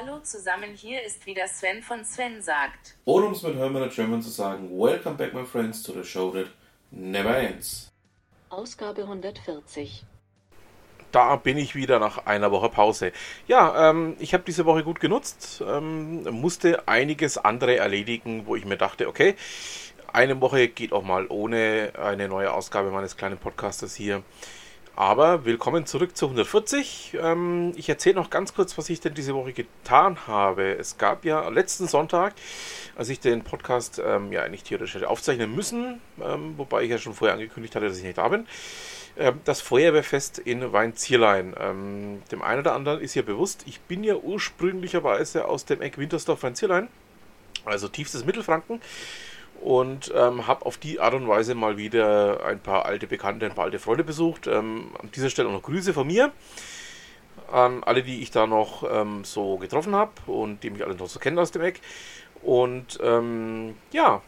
Hallo zusammen, hier ist wieder Sven von Sven sagt. Oder um es mit Hermann German zu sagen, Welcome back my friends to the show that never ends. Ausgabe 140. Da bin ich wieder nach einer Woche Pause. Ja, ähm, ich habe diese Woche gut genutzt, ähm, musste einiges andere erledigen, wo ich mir dachte, okay, eine Woche geht auch mal ohne eine neue Ausgabe meines kleinen Podcasters hier. Aber willkommen zurück zu 140. Ähm, ich erzähle noch ganz kurz, was ich denn diese Woche getan habe. Es gab ja letzten Sonntag, als ich den Podcast ähm, ja nicht theoretisch hätte aufzeichnen müssen, ähm, wobei ich ja schon vorher angekündigt hatte, dass ich nicht da bin, ähm, das Feuerwehrfest in Weinzierlein. Ähm, dem einen oder anderen ist ja bewusst, ich bin ja ursprünglicherweise aus dem Eck Wintersdorf-Weinzierlein, also tiefstes Mittelfranken und ähm, habe auf die Art und Weise mal wieder ein paar alte Bekannte, ein paar alte Freunde besucht. Ähm, an dieser Stelle auch noch Grüße von mir an alle, die ich da noch ähm, so getroffen habe und die mich alle noch so kennen aus dem Eck. Und ähm, ja,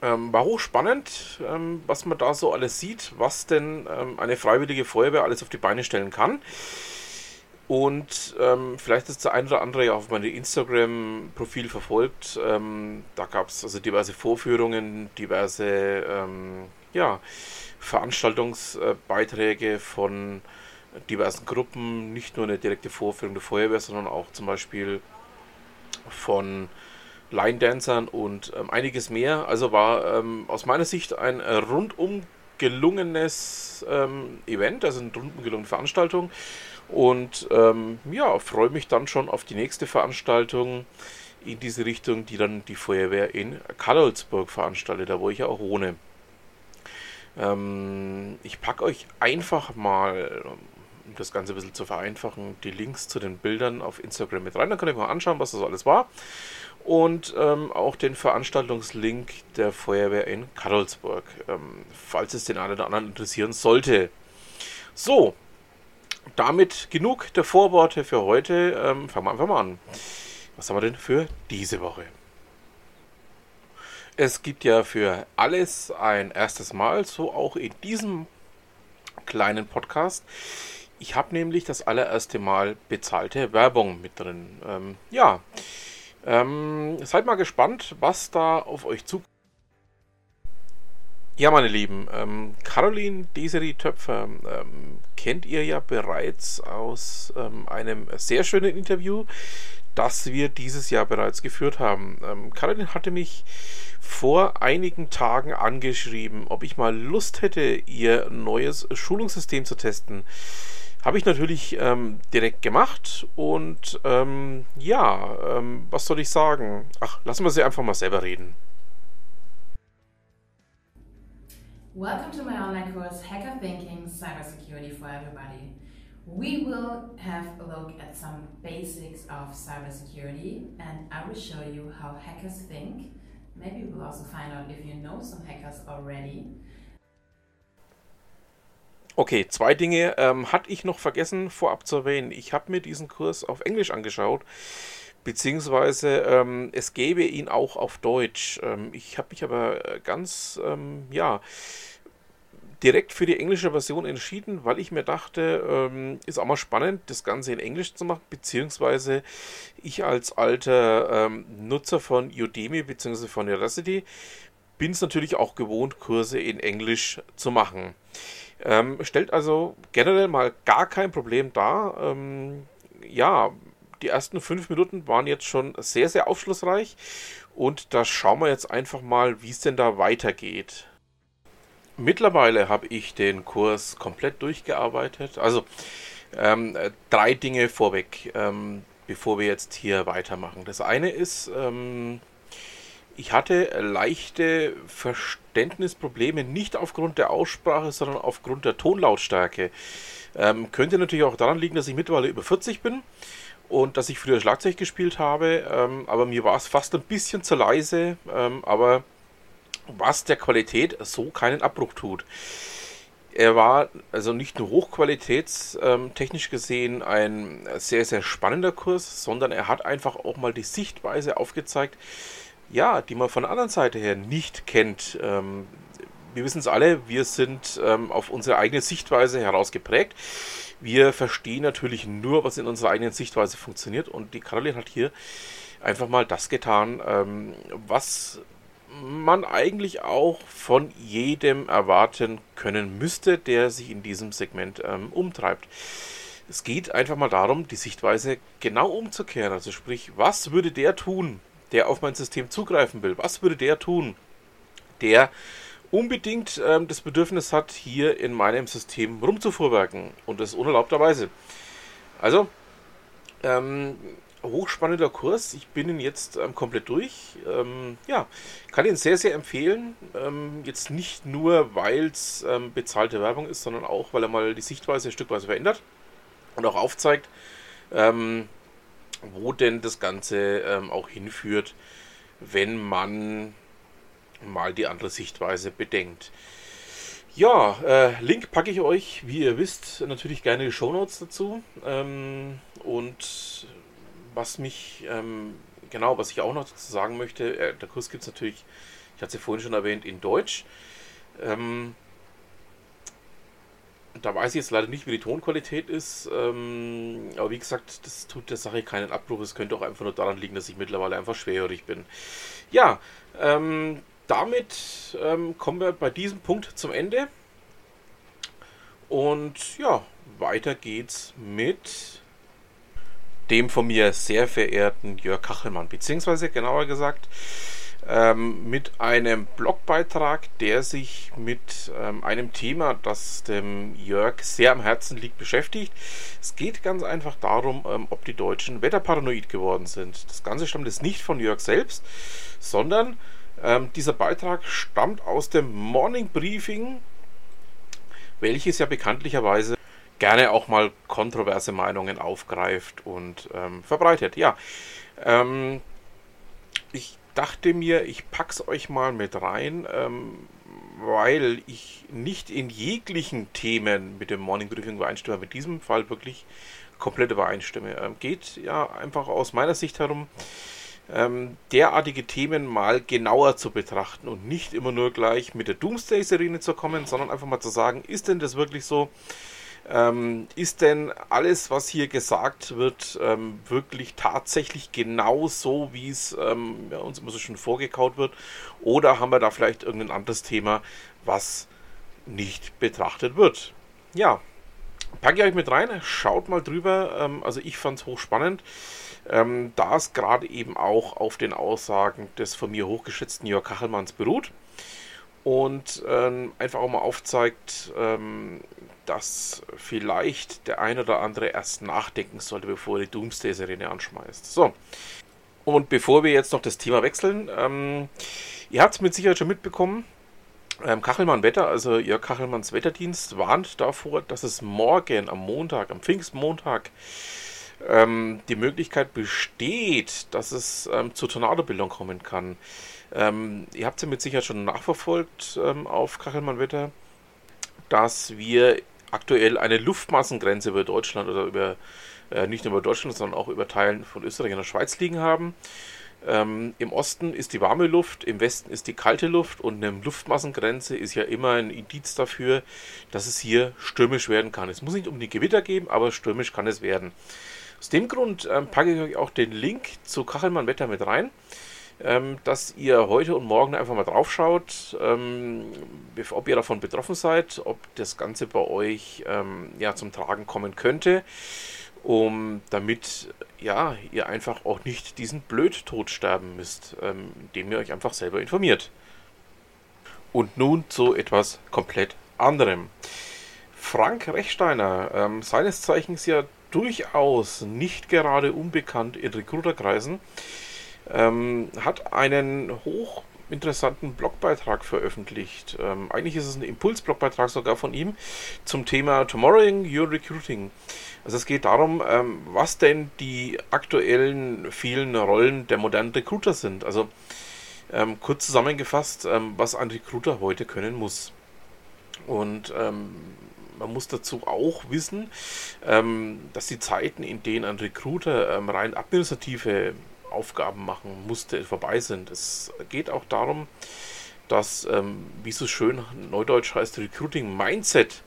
ähm, war hochspannend, ähm, was man da so alles sieht, was denn eine freiwillige Feuerwehr alles auf die Beine stellen kann. Und ähm, vielleicht ist der ein oder andere ja auf meinem Instagram-Profil verfolgt. Ähm, da gab es also diverse Vorführungen, diverse ähm, ja, Veranstaltungsbeiträge von diversen Gruppen. Nicht nur eine direkte Vorführung der Feuerwehr, sondern auch zum Beispiel von Line-Dancern und ähm, einiges mehr. Also war ähm, aus meiner Sicht ein rundum gelungenes ähm, Event, also eine rundum gelungene Veranstaltung. Und ähm, ja, freue mich dann schon auf die nächste Veranstaltung in diese Richtung, die dann die Feuerwehr in Karlsburg veranstaltet, da wo ich ja auch wohne. Ähm, ich packe euch einfach mal, um das Ganze ein bisschen zu vereinfachen, die Links zu den Bildern auf Instagram mit rein. Dann könnt ihr mal anschauen, was das alles war. Und ähm, auch den Veranstaltungslink der Feuerwehr in Karlsburg, ähm, falls es den einen oder anderen interessieren sollte. So, damit genug der Vorworte für heute. Ähm, fangen wir einfach mal an. Was haben wir denn für diese Woche? Es gibt ja für alles ein erstes Mal, so auch in diesem kleinen Podcast. Ich habe nämlich das allererste Mal bezahlte Werbung mit drin. Ähm, ja, ähm, seid mal gespannt, was da auf euch zukommt. Ja, meine Lieben, ähm, Caroline Desiree Töpfer ähm, kennt ihr ja bereits aus ähm, einem sehr schönen Interview, das wir dieses Jahr bereits geführt haben. Ähm, Caroline hatte mich vor einigen Tagen angeschrieben, ob ich mal Lust hätte, ihr neues Schulungssystem zu testen. Habe ich natürlich ähm, direkt gemacht und ähm, ja, was soll ich sagen? Ach, lassen wir sie einfach mal selber reden. Welcome to my online course Hacker Thinking Cybersecurity for Everybody. We will have a look at some basics of cybersecurity and I will show you how hackers think. Maybe we'll also find out if you know some hackers already. Okay, zwei Dinge ähm, hatte ich noch vergessen vorab zu erwähnen. Ich habe mir diesen Kurs auf Englisch angeschaut beziehungsweise ähm, es gäbe ihn auch auf Deutsch. Ähm, ich habe mich aber ganz, ähm, ja, direkt für die englische Version entschieden, weil ich mir dachte, ähm, ist auch mal spannend, das Ganze in Englisch zu machen, beziehungsweise ich als alter ähm, Nutzer von Udemy beziehungsweise von Udacity bin es natürlich auch gewohnt, Kurse in Englisch zu machen. Ähm, stellt also generell mal gar kein Problem dar. Ähm, ja, die ersten fünf Minuten waren jetzt schon sehr, sehr aufschlussreich und da schauen wir jetzt einfach mal, wie es denn da weitergeht. Mittlerweile habe ich den Kurs komplett durchgearbeitet. Also ähm, drei Dinge vorweg, ähm, bevor wir jetzt hier weitermachen. Das eine ist, ähm, ich hatte leichte Verständnisprobleme, nicht aufgrund der Aussprache, sondern aufgrund der Tonlautstärke. Ähm, könnte natürlich auch daran liegen, dass ich mittlerweile über 40 bin und dass ich früher Schlagzeug gespielt habe, ähm, aber mir war es fast ein bisschen zu leise, ähm, aber was der Qualität so keinen Abbruch tut. Er war also nicht nur hochqualitätstechnisch ähm, gesehen ein sehr, sehr spannender Kurs, sondern er hat einfach auch mal die Sichtweise aufgezeigt, ja, die man von der anderen Seite her nicht kennt. Ähm, wir wissen es alle, wir sind ähm, auf unsere eigene Sichtweise herausgeprägt. Wir verstehen natürlich nur, was in unserer eigenen Sichtweise funktioniert. Und die Caroline hat hier einfach mal das getan, ähm, was man eigentlich auch von jedem erwarten können müsste, der sich in diesem Segment ähm, umtreibt. Es geht einfach mal darum, die Sichtweise genau umzukehren. Also sprich, was würde der tun, der auf mein System zugreifen will? Was würde der tun, der unbedingt ähm, das Bedürfnis hat, hier in meinem System rumzufuhrwerken und das unerlaubterweise? Also, ähm, hochspannender Kurs. Ich bin ihn jetzt ähm, komplett durch. Ähm, ja, kann ihn sehr, sehr empfehlen. Ähm, jetzt nicht nur, weil es ähm, bezahlte Werbung ist, sondern auch, weil er mal die Sichtweise stückweise verändert und auch aufzeigt, wo denn das Ganze auch hinführt, wenn man mal die andere Sichtweise bedenkt. Ja, äh, Link packe ich euch, wie ihr wisst, natürlich gerne die Shownotes dazu. Ähm, und was mich, ähm, genau, was ich auch noch dazu sagen möchte, äh, der Kurs gibt es natürlich, ich hatte es ja vorhin schon erwähnt, in Deutsch. Ähm, da weiß ich jetzt leider nicht, wie die Tonqualität ist. Ähm, aber wie gesagt, das tut der Sache keinen Abbruch. Es könnte auch einfach nur daran liegen, dass ich mittlerweile einfach schwerhörig bin. Ja, ähm, damit ähm, kommen wir bei diesem Punkt zum Ende. Und ja, weiter geht's mit dem von mir sehr verehrten Jörg Kachelmann, beziehungsweise genauer gesagt ähm, mit einem Blogbeitrag, der sich mit ähm, einem Thema, das dem Jörg sehr am Herzen liegt, beschäftigt. Es geht ganz einfach darum, ähm, ob die Deutschen wetterparanoid geworden sind. Das Ganze stammt jetzt nicht von Jörg selbst, sondern ähm, dieser Beitrag stammt aus dem Morning Briefing, welches ja bekanntlicherweise gerne auch mal kontroverse Meinungen aufgreift und ähm, verbreitet. Ja, ähm, ich dachte mir, ich pack's euch mal mit rein, ähm, weil ich nicht in jeglichen Themen mit dem Morning Briefing übereinstimme, mit diesem Fall wirklich komplett übereinstimme. Ähm, geht ja einfach aus meiner Sicht herum, ähm, derartige Themen mal genauer zu betrachten und nicht immer nur gleich mit der Doomsday-Serie zu kommen, sondern einfach mal zu sagen, ist denn das wirklich so? Ähm, ist denn alles, was hier gesagt wird, ähm, wirklich tatsächlich genau so, wie es ähm, ja, uns immer so schön vorgekaut wird? Oder haben wir da vielleicht irgendein anderes Thema, was nicht betrachtet wird? Ja, packe ich euch mit rein, schaut mal drüber. Ähm, also ich fand es hochspannend. Ähm, da es gerade eben auch auf den Aussagen des von mir hochgeschätzten Jörg Kachelmanns beruht und ähm, einfach auch mal aufzeigt, dass vielleicht der ein oder andere erst nachdenken sollte, bevor er die Doomsday-Serie anschmeißt. So. Und bevor wir jetzt noch das Thema wechseln, ihr habt es mit Sicherheit schon mitbekommen, ähm, Kachelmann Wetter, also Jörg Kachelmanns Wetterdienst, warnt davor, dass es morgen am Montag, am Pfingstmontag, ähm, die Möglichkeit besteht, dass es ähm, zur Tornadobildung kommen kann. Ähm, ihr habt es ja mit Sicherheit schon nachverfolgt ähm, auf Kachelmann Wetter, dass wir aktuell eine Luftmassengrenze über Deutschland oder über äh, nicht nur über Deutschland, sondern auch über Teilen von Österreich und der Schweiz liegen haben. Ähm, Im Osten ist die warme Luft, im Westen ist die kalte Luft und eine Luftmassengrenze ist ja immer ein Indiz dafür, dass es hier stürmisch werden kann. Es muss nicht um die Gewitter geben, aber stürmisch kann es werden. Aus dem Grund ähm, packe ich euch auch den Link zu Kachelmann Wetter mit rein ähm, dass ihr heute und morgen einfach mal drauf schaut, ähm, ob ihr davon betroffen seid, ob das Ganze bei euch ähm, ja, zum Tragen kommen könnte, um damit ja, ihr einfach auch nicht diesen Blödtod sterben müsst, ähm, indem ihr euch einfach selber informiert. Und nun zu etwas komplett anderem. Frank Rechsteiner, ähm, seines Zeichens ja durchaus nicht gerade unbekannt in Recruiterkreisen, ähm, hat einen hochinteressanten Blogbeitrag veröffentlicht. Ähm, eigentlich ist es ein Impulsblogbeitrag sogar von ihm zum Thema Tomorrowing Your Recruiting. Also es geht darum, ähm, was denn die aktuellen vielen Rollen der modernen Recruiter sind. Also ähm, kurz zusammengefasst, ähm, was ein Recruiter heute können muss. Und ähm, man muss dazu auch wissen, ähm, dass die Zeiten, in denen ein Recruiter rein administrative Aufgaben machen musste, vorbei sind. Es geht auch darum, dass, ähm, wie so schön neudeutsch heißt, Recruiting Mindset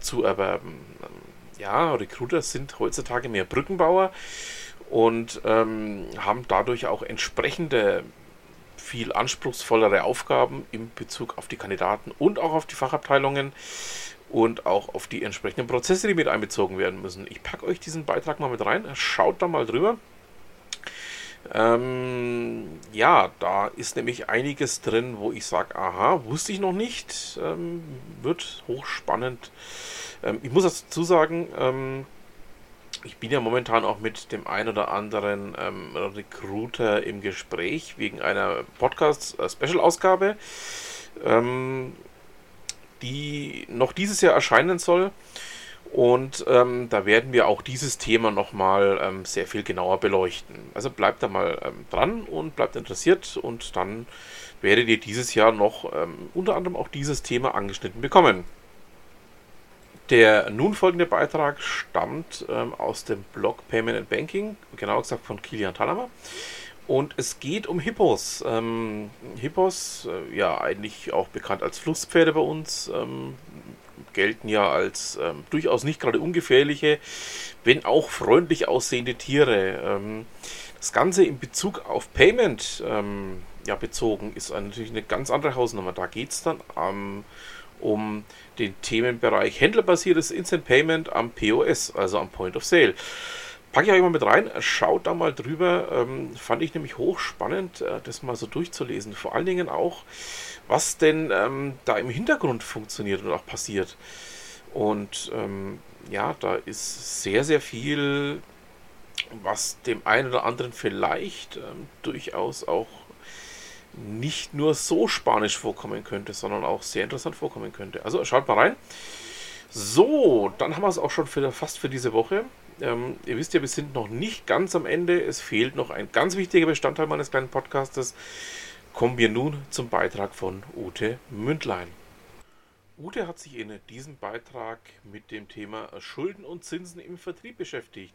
zu erwerben. Ähm, ja, Recruiter sind heutzutage mehr Brückenbauer und ähm, haben dadurch auch entsprechende viel anspruchsvollere Aufgaben in Bezug auf die Kandidaten und auch auf die Fachabteilungen und auch auf die entsprechenden Prozesse, die mit einbezogen werden müssen. Ich packe euch diesen Beitrag mal mit rein, schaut da mal drüber. Ähm, ja, da ist nämlich einiges drin, wo ich sage, aha, wusste ich noch nicht, ähm, wird hochspannend. Ähm, ich muss dazu sagen, ähm, ich bin ja momentan auch mit dem ein oder anderen ähm, Recruiter im Gespräch wegen einer Podcast-Special-Ausgabe, ähm, die noch dieses Jahr erscheinen soll. Und ähm, da werden wir auch dieses Thema nochmal ähm, sehr viel genauer beleuchten. Also bleibt da mal ähm, dran und bleibt interessiert und dann werdet ihr dieses Jahr noch ähm, unter anderem auch dieses Thema angeschnitten bekommen. Der nun folgende Beitrag stammt ähm, aus dem Blog Payment and Banking, genauer gesagt von Kilian Talama. Und es geht um Hippos. Ähm, Hippos, äh, ja, eigentlich auch bekannt als Flusspferde bei uns, ähm, gelten ja als ähm, durchaus nicht gerade ungefährliche, wenn auch freundlich aussehende Tiere. Ähm, das Ganze in Bezug auf Payment ähm, ja, bezogen ist natürlich eine ganz andere Hausnummer. Da geht es dann um den Themenbereich händlerbasiertes Instant Payment am POS, also am Point of Sale. Packe ich euch mal mit rein, schaut da mal drüber. Ähm, fand ich nämlich hochspannend, äh, das mal so durchzulesen. Vor allen Dingen auch, was denn ähm, da im Hintergrund funktioniert und auch passiert. Und ähm, ja, da ist sehr, sehr viel, was dem einen oder anderen vielleicht ähm, durchaus auch nicht nur so spanisch vorkommen könnte, sondern auch sehr interessant vorkommen könnte. Also schaut mal rein. So, dann haben wir es auch schon für, fast für diese Woche. Ähm, ihr wisst ja, wir sind noch nicht ganz am Ende. Es fehlt noch ein ganz wichtiger Bestandteil meines kleinen Podcastes. Kommen wir nun zum Beitrag von Ute Mündlein. Ute hat sich in diesem Beitrag mit dem Thema Schulden und Zinsen im Vertrieb beschäftigt.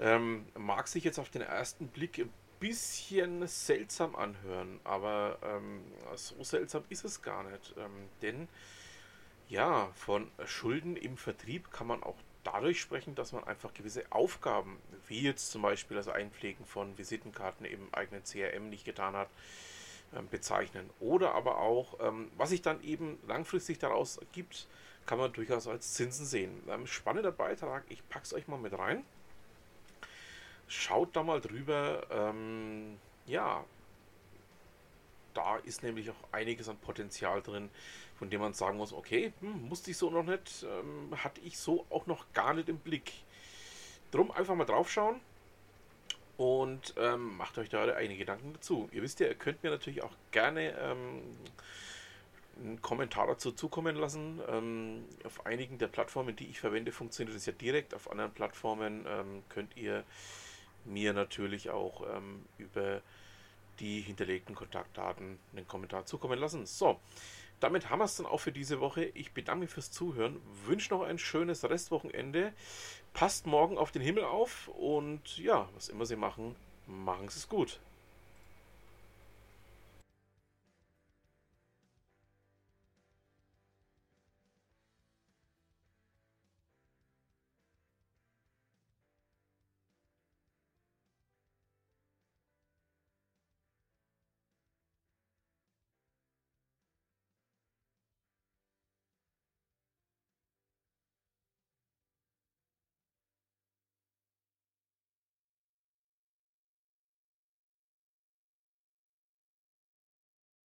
Ähm, mag sich jetzt auf den ersten Blick ein bisschen seltsam anhören, aber ähm, so seltsam ist es gar nicht. Ähm, denn ja, von Schulden im Vertrieb kann man auch dadurch sprechen, dass man einfach gewisse Aufgaben, wie jetzt zum Beispiel das Einpflegen von Visitenkarten im eigenen CRM nicht getan hat, ähm, bezeichnen. Oder aber auch, ähm, was sich dann eben langfristig daraus ergibt, kann man durchaus als Zinsen sehen. Ähm, spannender Beitrag, ich packe es euch mal mit rein. Schaut da mal drüber. ja, da ist nämlich auch einiges an Potenzial drin, von dem man sagen muss, okay, hm, musste ich so noch nicht, ähm, hatte ich so auch noch gar nicht im Blick. Drum einfach mal draufschauen und ähm, macht euch da einige Gedanken dazu. Ihr wisst ja, ihr könnt mir natürlich auch gerne ähm, einen Kommentar dazu zukommen lassen. Ähm, auf einigen der Plattformen, die ich verwende, funktioniert das ja direkt. Auf anderen Plattformen ähm, könnt ihr mir natürlich auch ähm, über die hinterlegten Kontaktdaten einen Kommentar zukommen lassen. So, damit haben wir es dann auch für diese Woche. Ich bedanke mich fürs Zuhören, wünsche noch ein schönes Restwochenende. Passt morgen auf den Himmel auf und ja, was immer Sie machen, machen Sie es gut.